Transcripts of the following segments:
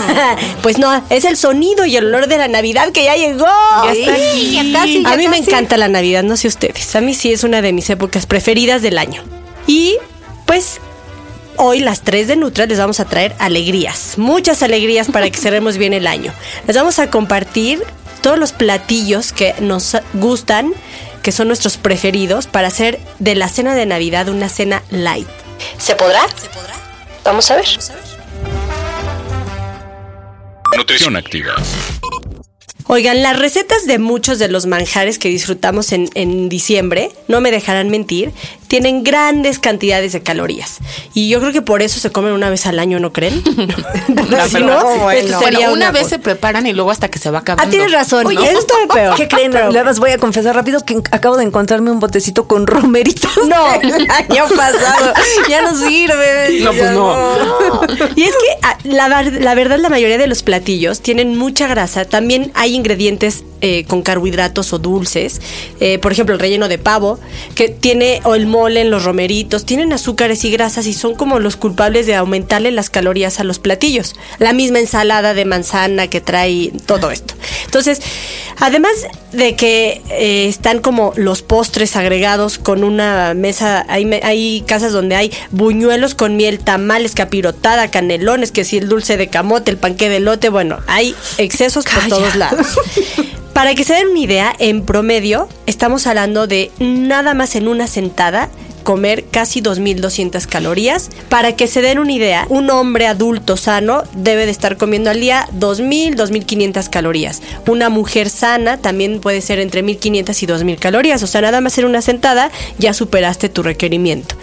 pues no, es el sonido y el olor de la Navidad que ya llegó. Ya está aquí. Ya casi, a mí me encanta la Navidad, no sé ustedes. A mí sí es una de mis épocas preferidas del año. Y pues hoy las 3 de Nutra les vamos a traer alegrías, muchas alegrías para que cerremos bien el año. Les vamos a compartir todos los platillos que nos gustan, que son nuestros preferidos, para hacer de la cena de Navidad una cena light. ¿Se podrá? ¿Se podrá? Vamos a ver. Nutrición activa. Oigan, las recetas de muchos de los manjares que disfrutamos en, en, diciembre, no me dejarán mentir, tienen grandes cantidades de calorías. Y yo creo que por eso se comen una vez al año, ¿no creen? no, si no, bueno, sería una, una vez se preparan y luego hasta que se va acabando. Ah, tienes razón. Oye, eso está peor. ¿Qué creen? Les voy a confesar rápido que acabo de encontrarme un botecito con romeritos. No, el año pasado. ya no sirve. No, pues no. Y es que ah, la, la verdad, la mayoría de los platillos tienen mucha grasa. También hay ingredientes eh, con carbohidratos o dulces. Eh, por ejemplo, el relleno de pavo, que tiene, o el mole en los romeritos, tienen azúcares y grasas y son como los culpables de aumentarle las calorías a los platillos. La misma ensalada de manzana que trae todo esto. Entonces, además de que eh, están como los postres agregados con una mesa, hay, hay casas donde hay buñuelos con miel, tamales, capirotada, canelones, que si el dulce de camote, el panque de lote, bueno, hay excesos por todos lados. Para que se den una idea, en promedio estamos hablando de nada más en una sentada comer casi 2.200 calorías. Para que se den una idea, un hombre adulto sano debe de estar comiendo al día 2.000, 2.500 calorías. Una mujer sana también puede ser entre 1.500 y 2.000 calorías. O sea, nada más en una sentada ya superaste tu requerimiento.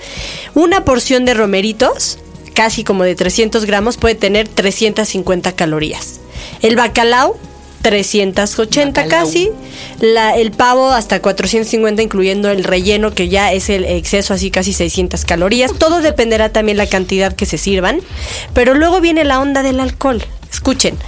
Una porción de romeritos, casi como de 300 gramos, puede tener 350 calorías. El bacalao 380 Bacalao. casi, la, el pavo hasta 450 incluyendo el relleno que ya es el exceso así casi 600 calorías, todo dependerá también la cantidad que se sirvan, pero luego viene la onda del alcohol. Escuchen,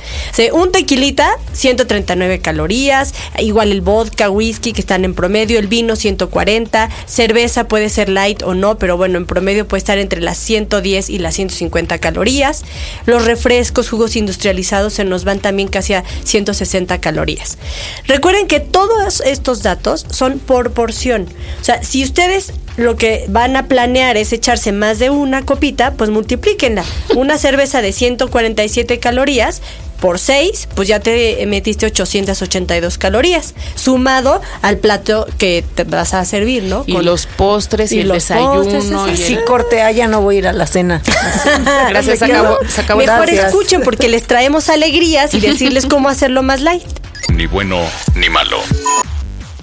un tequilita, 139 calorías, igual el vodka, whisky que están en promedio, el vino 140, cerveza puede ser light o no, pero bueno, en promedio puede estar entre las 110 y las 150 calorías. Los refrescos, jugos industrializados se nos van también casi a 160 calorías. Recuerden que todos estos datos son por porción. O sea, si ustedes lo que van a planear es echarse más de una copita, pues multiplíquenla. Una cerveza de 147 calorías por 6, pues ya te metiste 882 calorías, sumado al plato que te vas a servir, ¿no? Y Con, los postres y, y el desayuno. Postres, y el... Si corte ya no voy a ir a la cena. Gracias, se acabó, se acabó. Mejor Gracias. escuchen porque les traemos alegrías y decirles cómo hacerlo más light. Ni bueno ni malo.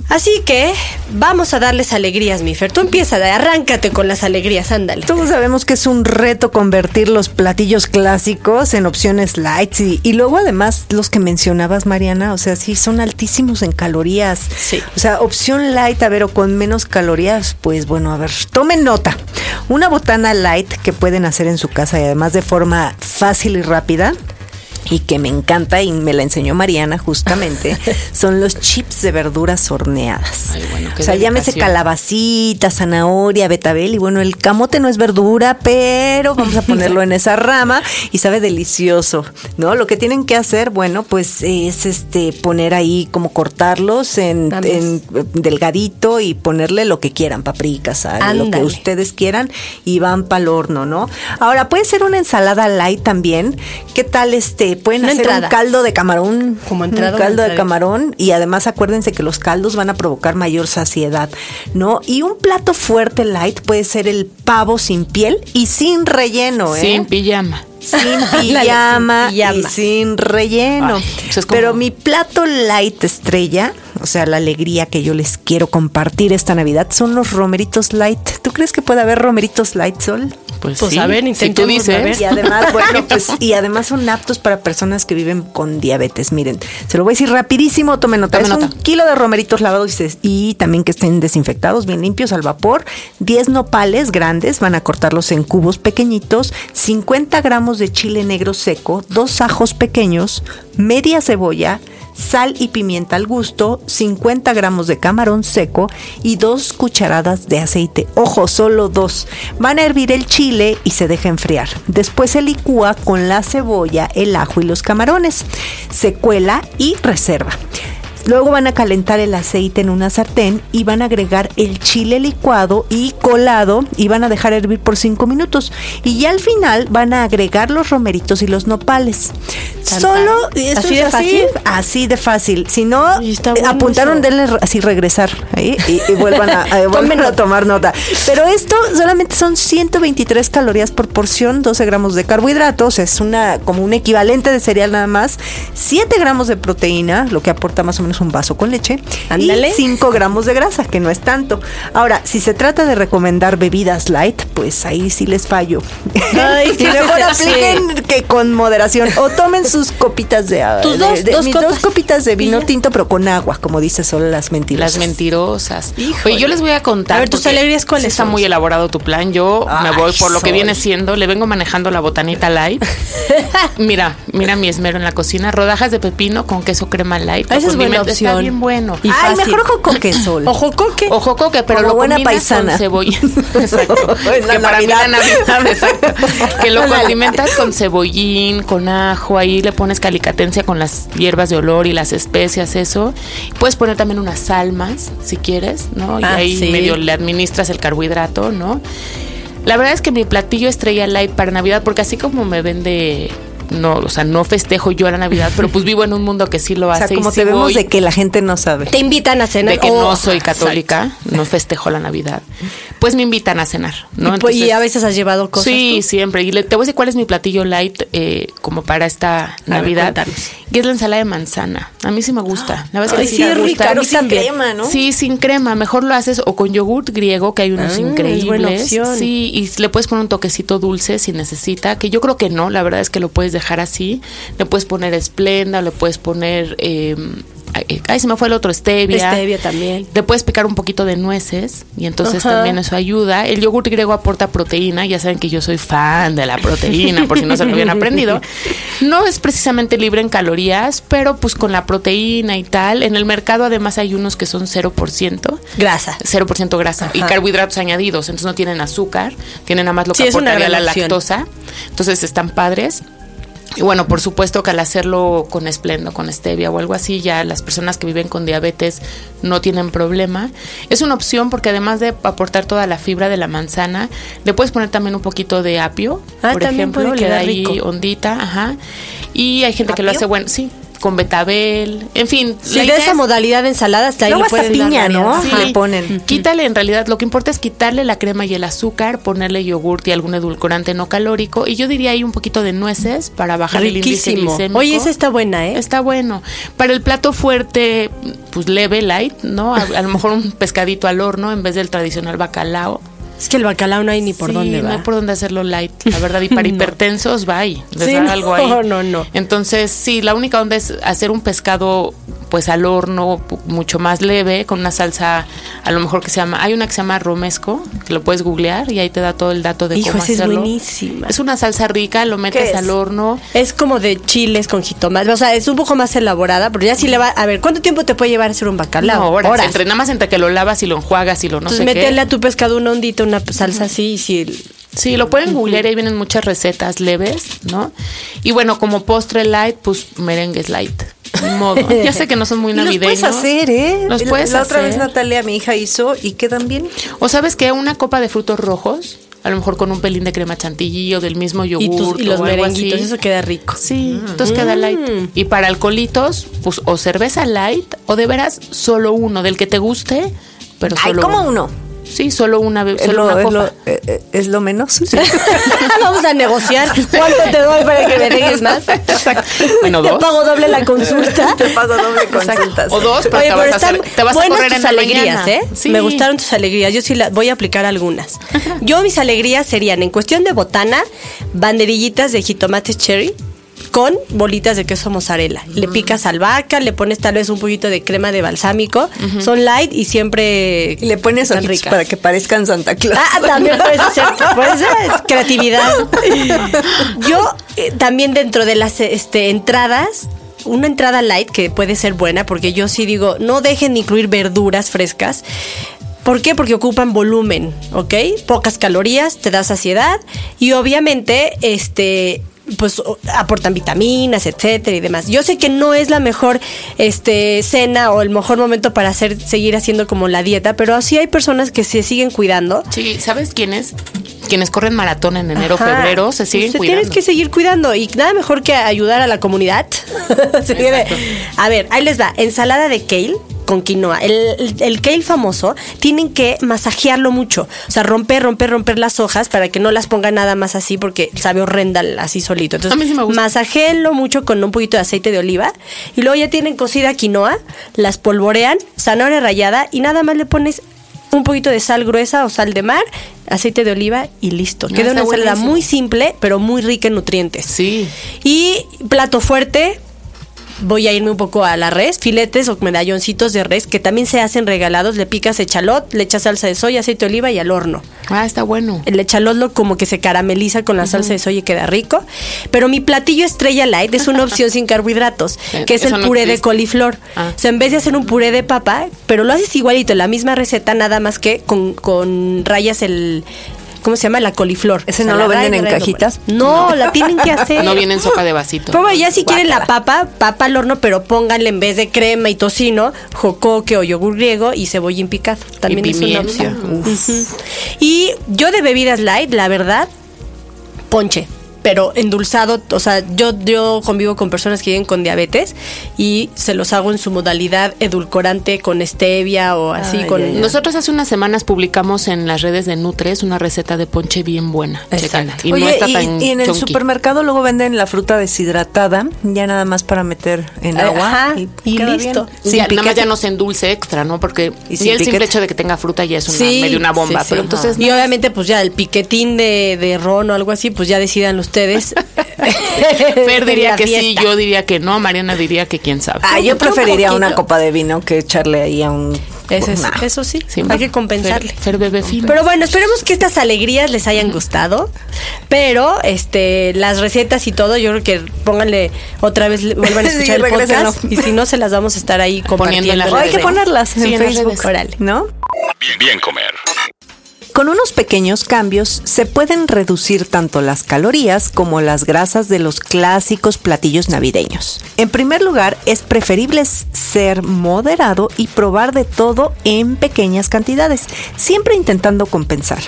Así que vamos a darles alegrías, Mifer. Tú empieza, arráncate con las alegrías, ándale. Todos sabemos que es un reto convertir los platillos clásicos en opciones light y, y, luego además los que mencionabas, Mariana, o sea, sí, son altísimos en calorías. Sí. O sea, opción light, a ver, o con menos calorías, pues bueno, a ver, tomen nota. Una botana light que pueden hacer en su casa y además de forma fácil y rápida y que me encanta y me la enseñó Mariana justamente, son los chips de verduras horneadas. o sea, llámese calabacita, zanahoria, betabel y bueno, el camote no es verdura, pero vamos a ponerlo en esa rama y sabe delicioso, ¿no? Lo que tienen que hacer, bueno, pues es este poner ahí como cortarlos en, delgadito y ponerle lo que quieran, paprika, sal, lo que ustedes quieran y van para el horno, ¿no? Ahora, puede ser una ensalada light también. ¿Qué tal este? Pueden hacer un caldo de camarón. Como un caldo de camarón. Y además acuérdense que los caldos van a provocar mayor saciedad, ¿no? Y un plato fuerte light puede ser el pavo sin piel y sin relleno, ¿eh? Sin pijama sin pijama, y sin relleno. Pero mi plato light estrella, o sea, la alegría que yo les quiero compartir esta Navidad, son los romeritos light. ¿Tú crees que puede haber romeritos light, Sol? Pues, pues a ver, si tú dices. Y además, bueno, pues, y además son aptos para personas que viven con diabetes. Miren, se lo voy a decir rapidísimo, tomen nota. es un kilo de romeritos lavados y también que estén desinfectados, bien limpios al vapor. 10 nopales grandes, van a cortarlos en cubos pequeñitos. 50 gramos de chile negro seco, dos ajos pequeños, media cebolla, sal y pimienta al gusto, 50 gramos de camarón seco y dos cucharadas de aceite. Ojo, solo dos. Van a hervir el chile y se deja enfriar. Después se licúa con la cebolla, el ajo y los camarones. Se cuela y reserva. Luego van a calentar el aceite en una sartén y van a agregar el chile licuado y colado y van a dejar hervir por 5 minutos. Y ya al final van a agregar los romeritos y los nopales. Solo así de fácil. Así de fácil. Si no, apuntaron, denle así regresar y, vuelvan, a, a tomar nota. Pero esto solamente son 123 calorías por porción, 12 gramos de carbohidratos, es una como un equivalente de cereal nada más, 7 gramos de proteína, lo que aporta más o menos un vaso con leche, y 5 gramos de grasa, que no es tanto. Ahora, si se trata de recomendar bebidas light, pues ahí sí les fallo. Ay, y mejor apliquen que con moderación o tomen sus copitas de, ¿Tus dos, dos, copitas de vino tinto, pero con agua, como dice solo las mentirosas. Las mentirosas. Oye, yo les voy a contar. A ver, tus alegrías cuáles Está muy elaborado tu plan. Yo me voy por lo que viene siendo. Le vengo manejando la botanita light. mira, mira mi esmero en la cocina. Rodajas de pepino con queso crema light. Esa es buena opción. Está bien bueno. Y Ay, mejor jocoque, Sol. O jocoque. O jocoque, pero lo buena paisana. con cebolla. exacto. que para mí la Navidad, exacto. que lo condimentas con cebollín, con ajo, ahí le pones calicatencia con las hierbas de olor y las especias, eso. Puedes poner también unas salmas, si quieres, ¿no? Y ah, ahí medio le administras el carbohidrato, ¿no? La verdad es que mi platillo estrella light para Navidad, porque así como me vende no, o sea, no festejo yo la Navidad, pero pues vivo en un mundo que sí lo hace. O sea, como te vemos de que la gente no sabe. Te invitan a cenar. De que no oh, soy católica, no festejo la Navidad. Pues me invitan a cenar, ¿no? Y, pues, a veces has llevado cosas. Sí, siempre. Y le, te voy a decir cuál es mi platillo light eh, como para esta Navidad. y es la ensalada de manzana. A mí sí me gusta. La verdad es que sí, me gusta. sin crema, ¿no? Sí, sin crema. Mejor lo haces o con yogurt griego, que hay unos ah, increíbles. Sí, y le puedes poner un toquecito dulce si necesita, que yo creo que no, la verdad es que lo puedes dejar así. Le puedes poner esplenda, le puedes poner eh, Ay, se me fue el otro, stevia. Stevia también. Le puedes picar un poquito de nueces y entonces también eso ayuda. El yogur griego aporta proteína, ya saben que yo soy fan de la proteína, por si no se lo habían aprendido. No es precisamente libre en calorías, pero pues con la proteína y tal. En el mercado además hay unos que son 0%. Grasa. 0% grasa y carbohidratos añadidos, entonces no tienen azúcar, tienen nada más lo que aportaría la lactosa. Entonces están padres. Y bueno, por supuesto que al hacerlo con esplendo, con stevia o algo así, ya las personas que viven con diabetes no tienen problema. Es una opción porque además de aportar toda la fibra de la manzana, le puedes poner también un poquito de apio, ah, por ejemplo, le da ahí ondita, ajá. Y hay gente que lo hace bueno, sí, con betabel, en fin. Si de esa modalidad de ensalada está ahí le puedes piña, ¿no? Sí. Le ponen. Quítale, en realidad, lo que importa es quitarle la crema y el azúcar, ponerle yogurt y algún edulcorante no calórico. Y yo diría ahí un poquito de nueces para bajar el índice glicémico. Oye, esa está buena, ¿eh? Está bueno. Para el plato fuerte, pues leve, light, ¿no? A, a lo mejor un pescadito al horno en vez del tradicional bacalao. Es que el bacalao no hay ni por dónde va. No hay por dónde hacerlo light, la verdad. Y para hipertensos, va ahí. Les algo ahí. No, no, no. Entonces, sí, la única onda es hacer un pescado pues al horno mucho más leve, con una salsa a lo mejor que se llama, hay una que se llama romesco, que lo puedes googlear y ahí te da todo el dato de cómo hacerlo. es buenísima. Es una salsa rica, lo metes al horno. Es como de chiles con jitomate, o sea, es un poco más elaborada, pero ya si le va, a ver, ¿cuánto tiempo te puede llevar hacer un bacalao? No, horas. Entre, nada más entre que lo lavas y lo enjuagas y lo no Entonces, sé métele a tu pescado una ondita, una salsa así y si Sí, lo pueden googlear, ahí vienen muchas recetas leves, ¿no? Y bueno, como postre light, pues merengues light. Ni modo. Ya sé que no son muy navideños. Los puedes hacer, ¿eh? Los puedes La otra vez Natalia, mi hija, hizo y quedan bien. O sabes que una copa de frutos rojos, a lo mejor con un pelín de crema chantilly o del mismo yogur y, los merenguitos, eso queda rico. Sí, entonces queda light. Mm. Y para alcoholitos, pues o cerveza light o de veras solo uno, del que te guste, pero solo Ay, ¿cómo uno? Sí, solo una vez. Solo una es, Lo, eh, eh, es lo menos. Vamos a negociar. ¿Cuánto te doy para que me dejes más? Bueno, dos. Te pago doble la consulta. te pago doble consulta. O dos, pero te, vas a te vas a correr tus en alegrías, ¿eh? Sí. Me gustaron tus alegrías. Yo sí las voy a aplicar algunas. Yo mis alegrías serían, en cuestión de botana, banderillitas de jitomate cherry con bolitas de queso mozzarella. Le picas albahaca, le pones tal vez un poquito de crema de balsámico. Son light y siempre. Y le pones ojitos para que parezcan Santa Claus. Ah, también puede ser, puede ser creatividad. Yo eh, también dentro de las este, entradas una entrada light que puede ser buena, porque yo sí digo, no dejen de incluir verduras frescas. ¿Por qué? Porque ocupan volumen, ¿ok? Pocas calorías, te da saciedad y obviamente, este, pues aportan vitaminas, etcétera y demás. Yo sé que no es la mejor este cena o el mejor momento para hacer seguir haciendo como la dieta, pero así hay personas que se siguen cuidando. Sí, ¿sabes quiénes? Quienes corren maratón en enero, febrero, se siguen se cuidando. Tienes que seguir cuidando y nada mejor que ayudar a la comunidad. a ver, ahí les va. Ensalada de kale con quinoa. El, el, kale famoso tienen que masajearlo mucho. O sea, romper, romper, romper las hojas para que no las pongan nada más así porque sabe horrenda así solito. Entonces, masajeenlo mucho con un poquito de aceite de oliva y luego ya tienen cocida quinoa, las polvorean, zanahoria rallada y nada más le pones un poquito de sal gruesa o sal de mar, aceite de oliva y listo. Ah, Queda una ensalada muy simple, pero muy rica en nutrientes. Sí. Y plato fuerte, voy a irme un poco a la res, filetes o medalloncitos de res que también se hacen regalados, le picas echalot, le echas salsa de soya, aceite de oliva y al horno. Ah, está bueno. El echalot lo como que se carameliza con la salsa de soya y queda rico, pero mi platillo estrella light es una opción sin carbohidratos, eh, que es el puré de coliflor. Ah. O sea, en vez de hacer un puré de papa, pero lo haces igualito, la misma receta, nada más que con, con rayas el, ¿cómo se llama? La coliflor. ¿Ese no lo venden en cajitas? No, la tienen que hacer. No viene en sopa de vasito. Pero ya si quieren la papa, papa al horno, pero pónganle en vez de crema y tocino, jocoque o yogur griego y cebollín picado. También es una opción. Y yo de bebidas light, la verdad, ponche pero endulzado, o sea, yo, yo convivo con personas que viven con diabetes y se los hago en su modalidad edulcorante con stevia o así. con Nosotros hace unas semanas publicamos en las redes de Nutres una receta de ponche bien buena. Y no está tan y, en el supermercado luego venden la fruta deshidratada, ya nada más para meter en agua y, listo. nada más ya no se endulce extra, ¿no? Porque si el simple hecho de que tenga fruta ya es una, medio una bomba. pero entonces, y obviamente pues ya el piquetín de, de ron o algo así, pues ya decidan los ustedes. Fer diría que sí, yo diría que no, Mariana diría que quién sabe. Ah, yo preferiría una copa de vino que echarle ahí a un eso sí, hay que compensarle. Fer, bebé fino. Pero bueno, esperemos que estas alegrías les hayan gustado. Pero este las recetas y todo, yo creo que pónganle otra vez, vuelvan a escuchar el podcast. Y si no, se las vamos a estar ahí compartiendo. hay que ponerlas en, Facebook, ¿no? Bien, bien comer. Con unos pequeños cambios se pueden reducir tanto las calorías como las grasas de los clásicos platillos navideños. En primer lugar, es preferible ser moderado y probar de todo en pequeñas cantidades, siempre intentando compensar.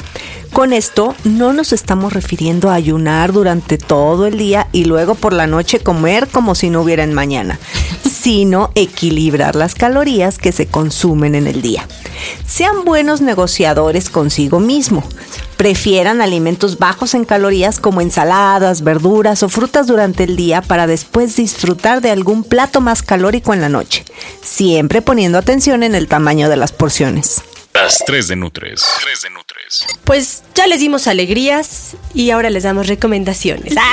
Con esto no nos estamos refiriendo a ayunar durante todo el día y luego por la noche comer como si no hubiera en mañana, sino equilibrar las calorías que se consumen en el día. Sean buenos negociadores consigo mismo. Prefieran alimentos bajos en calorías como ensaladas, verduras o frutas durante el día para después disfrutar de algún plato más calórico en la noche, siempre poniendo atención en el tamaño de las porciones. Las 3 de Nutres. 3 de Nutres. Pues ya les dimos alegrías y ahora les damos recomendaciones.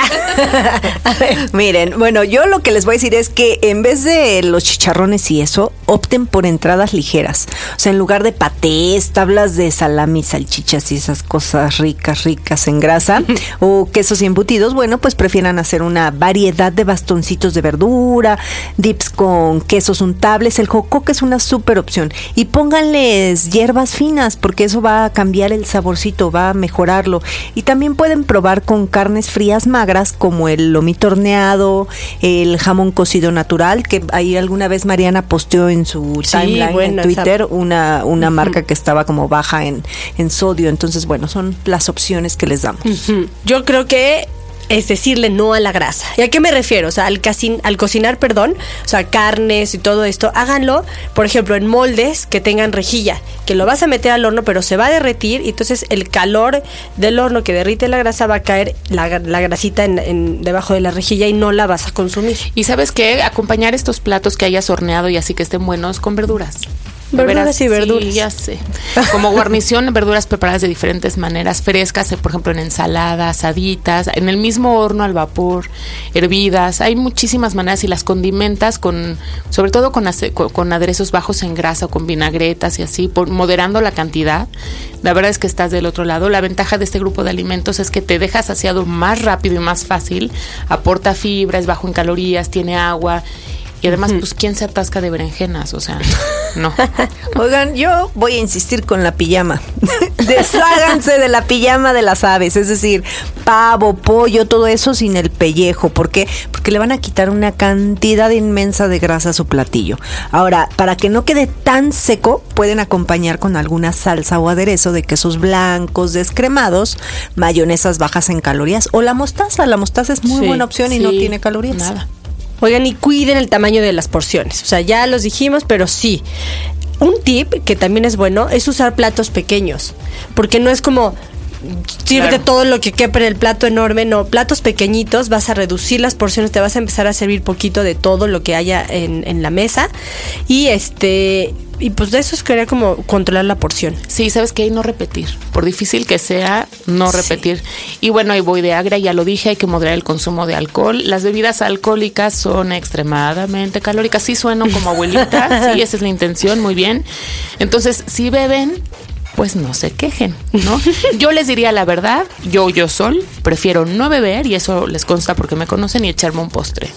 Miren, bueno, yo lo que les voy a decir es que en vez de los chicharrones y eso, opten por entradas ligeras. O sea, en lugar de patés, tablas de salami, salchichas y esas cosas ricas, ricas en grasa, o quesos y embutidos, bueno, pues prefieran hacer una variedad de bastoncitos de verdura, dips con quesos untables. El jocoque es una súper opción. Y pónganles hierbas finas, porque eso va a cambiar el saborcito, va a mejorarlo. Y también pueden probar con carnes frías magras, como el lomito horneado, el jamón cocido natural, que ahí alguna vez Mariana posteó en su timeline en Twitter una, una marca que estaba como baja en, en sodio. Entonces, bueno, son las opciones que les damos. Yo creo que es decirle no a la grasa. ¿Y a qué me refiero? O sea, al, al cocinar, perdón, o sea, carnes y todo esto, háganlo, por ejemplo, en moldes que tengan rejilla, que lo vas a meter al horno, pero se va a derretir y entonces el calor del horno que derrite la grasa va a caer la, grasita en, debajo de la rejilla y no la vas a consumir. Y sabes qué, acompañar estos platos que hayas horneado y así que estén buenos con verduras. Verduras y verduras. ya sé. Como guarnición, verduras preparadas de diferentes maneras, frescas, por ejemplo, en ensaladas, asaditas, en el mismo horno al vapor, hervidas. Hay muchísimas maneras y las condimentas con, sobre todo con, con aderezos bajos en grasa o con vinagretas y así, por, moderando la cantidad. La verdad es que estás del otro lado. La ventaja de este grupo de alimentos es que te deja saciado más rápido y más fácil. Aporta fibra, es bajo en calorías, tiene agua y además, pues, ¿quién se atasca de berenjenas? O sea, no. Oigan, yo voy a insistir con la pijama. Desháganse de la pijama de las aves, es decir, pavo, pollo, todo eso sin el pellejo. ¿Por qué? Porque le van a quitar una cantidad inmensa de grasa a su platillo. Ahora, para que no quede tan seco, pueden acompañar con alguna salsa o aderezo de quesos blancos, descremados, mayonesas bajas en calorías o la mostaza. La mostaza es muy buena opción y no tiene calorías. Nada. Oigan, y cuiden el tamaño de las porciones. O sea, ya los dijimos, pero sí. Un tip que también es bueno es usar platos pequeños. Porque no es como sirve todo lo que quepa en el plato enorme, no, platos pequeñitos, vas a reducir las porciones, te vas a empezar a servir poquito de todo lo que haya en, en la mesa y este y pues de eso es querer como controlar la porción. Sí, sabes que hay no repetir. Por difícil que sea, no repetir. Y bueno, hay voy de agra, ya lo dije, hay que moderar el consumo de alcohol. Las bebidas alcohólicas son extremadamente calóricas. Sí sueno como abuelita, sí, esa es la intención, muy bien. Entonces, si beben, pues no se quejen, ¿no? Yo les diría la verdad, yo, yo sol, prefiero no beber, y eso les consta porque me conocen, y echarme un postre.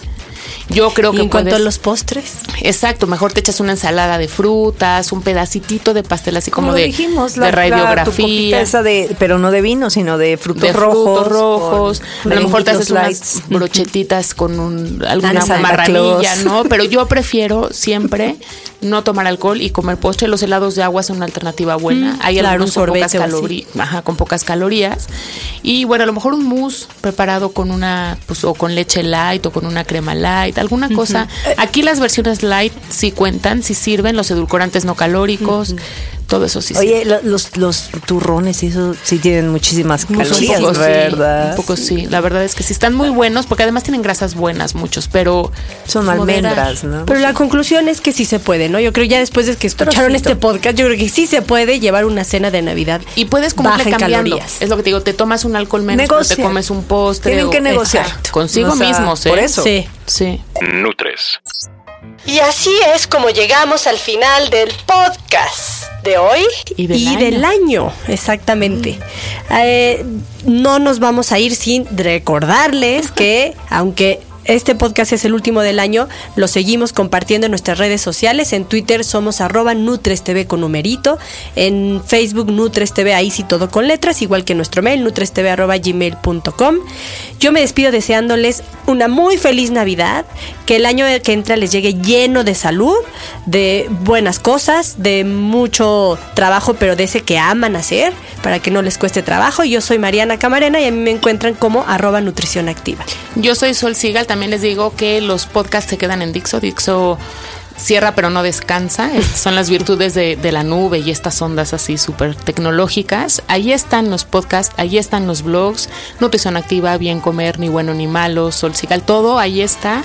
Yo creo que en cuanto a los postres. Exacto, mejor te echas una ensalada de frutas, un pedacitito de pastel así como, de, dijimos, de radiografía. esa de, pero no de vino, sino de frutos de rojos. Frutos rojos. A lo mejor te haces unas brochetitas con un, alguna marranilla, ¿no? Pero yo prefiero siempre no tomar alcohol y comer postre. Los helados de agua son una alternativa buena. Mm, Hay algunos con pocas, ajá, con pocas calorías. Y bueno, a lo mejor un mousse preparado con una, pues, o con leche light o con una crema light, alguna cosa. Aquí las versiones light sí cuentan, sí sirven, los edulcorantes no calóricos todo eso sí. Oye, los, los turrones y eso sí tienen muchísimas calorías, ¿verdad? un poco sí, la verdad es que sí están muy buenos porque además tienen grasas buenas muchos, pero son almendras, ¿no? Pero la conclusión es que sí se puede, ¿no? Yo creo ya después de que escucharon este podcast, yo creo que sí se puede llevar una cena de Navidad y puedes comerle cambiando. Es lo que te digo, te tomas un alcohol menos, pero te comes un postre. Tienen que negociar consigo mismos, ¿eh? Por eso. Sí, sí. Nutres. Y así es como llegamos al final del podcast de hoy y del, año. exactamente. Eh, no nos vamos a ir sin recordarles que aunque este podcast es el último del año. Lo seguimos compartiendo en nuestras redes sociales. En Twitter somos arroba NutresTV con numerito. En Facebook NutresTV, ahí sí todo con letras, igual que nuestro mail, nutrestv arroba gmail.com. Yo me despido deseándoles una muy feliz Navidad, que el año que entra les llegue lleno de salud, de buenas cosas, de mucho trabajo, pero de ese que aman hacer, para que no les cueste trabajo. Yo soy Mariana Camarena y a mí me encuentran como arroba nutrición activa. Yo soy Sol Sigal, también les digo que los podcasts se quedan en Dixo. Dixo cierra pero no descansa. son las virtudes de, la nube y estas ondas así súper tecnológicas. Ahí están los podcasts, ahí están los blogs, Nutrición Activa, Bien Comer, Ni Bueno Ni Malo, Sol Sigal, todo ahí está.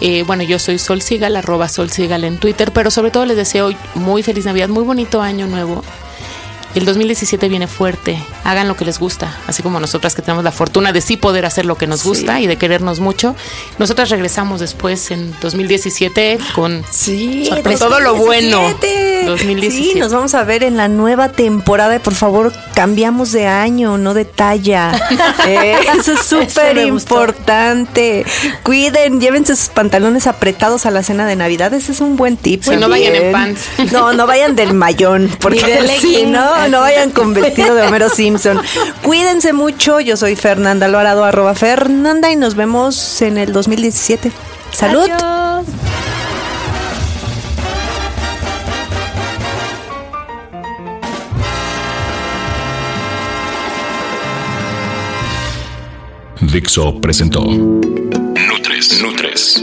Eh, bueno, yo soy Sol Sigal, arroba Sol Sigal en Twitter, pero sobre todo les deseo muy feliz Navidad, muy bonito año nuevo El 2017 viene fuerte. Hagan lo que les gusta, así como nosotras que tenemos la fortuna de sí poder hacer lo que nos gusta y de querernos mucho. Nosotras regresamos después en 2017 con sí, todo lo bueno. 2017. Sí, nos vamos a ver en la nueva temporada. Por favor, cambiamos de año, no de talla. Eh, eso es súper importante. Cuiden, llévense sus pantalones apretados a la cena de Navidad. Ese es un buen tip. no vayan en pants. No, no vayan del mayón, porque no, no vayan con vestido de Homero Simpson. Cuídense mucho. Yo soy Fernanda Alvarado, arroba Fernanda, y nos vemos en el 2017. ¡Salud! Dixo presentó Nutres. Nutres.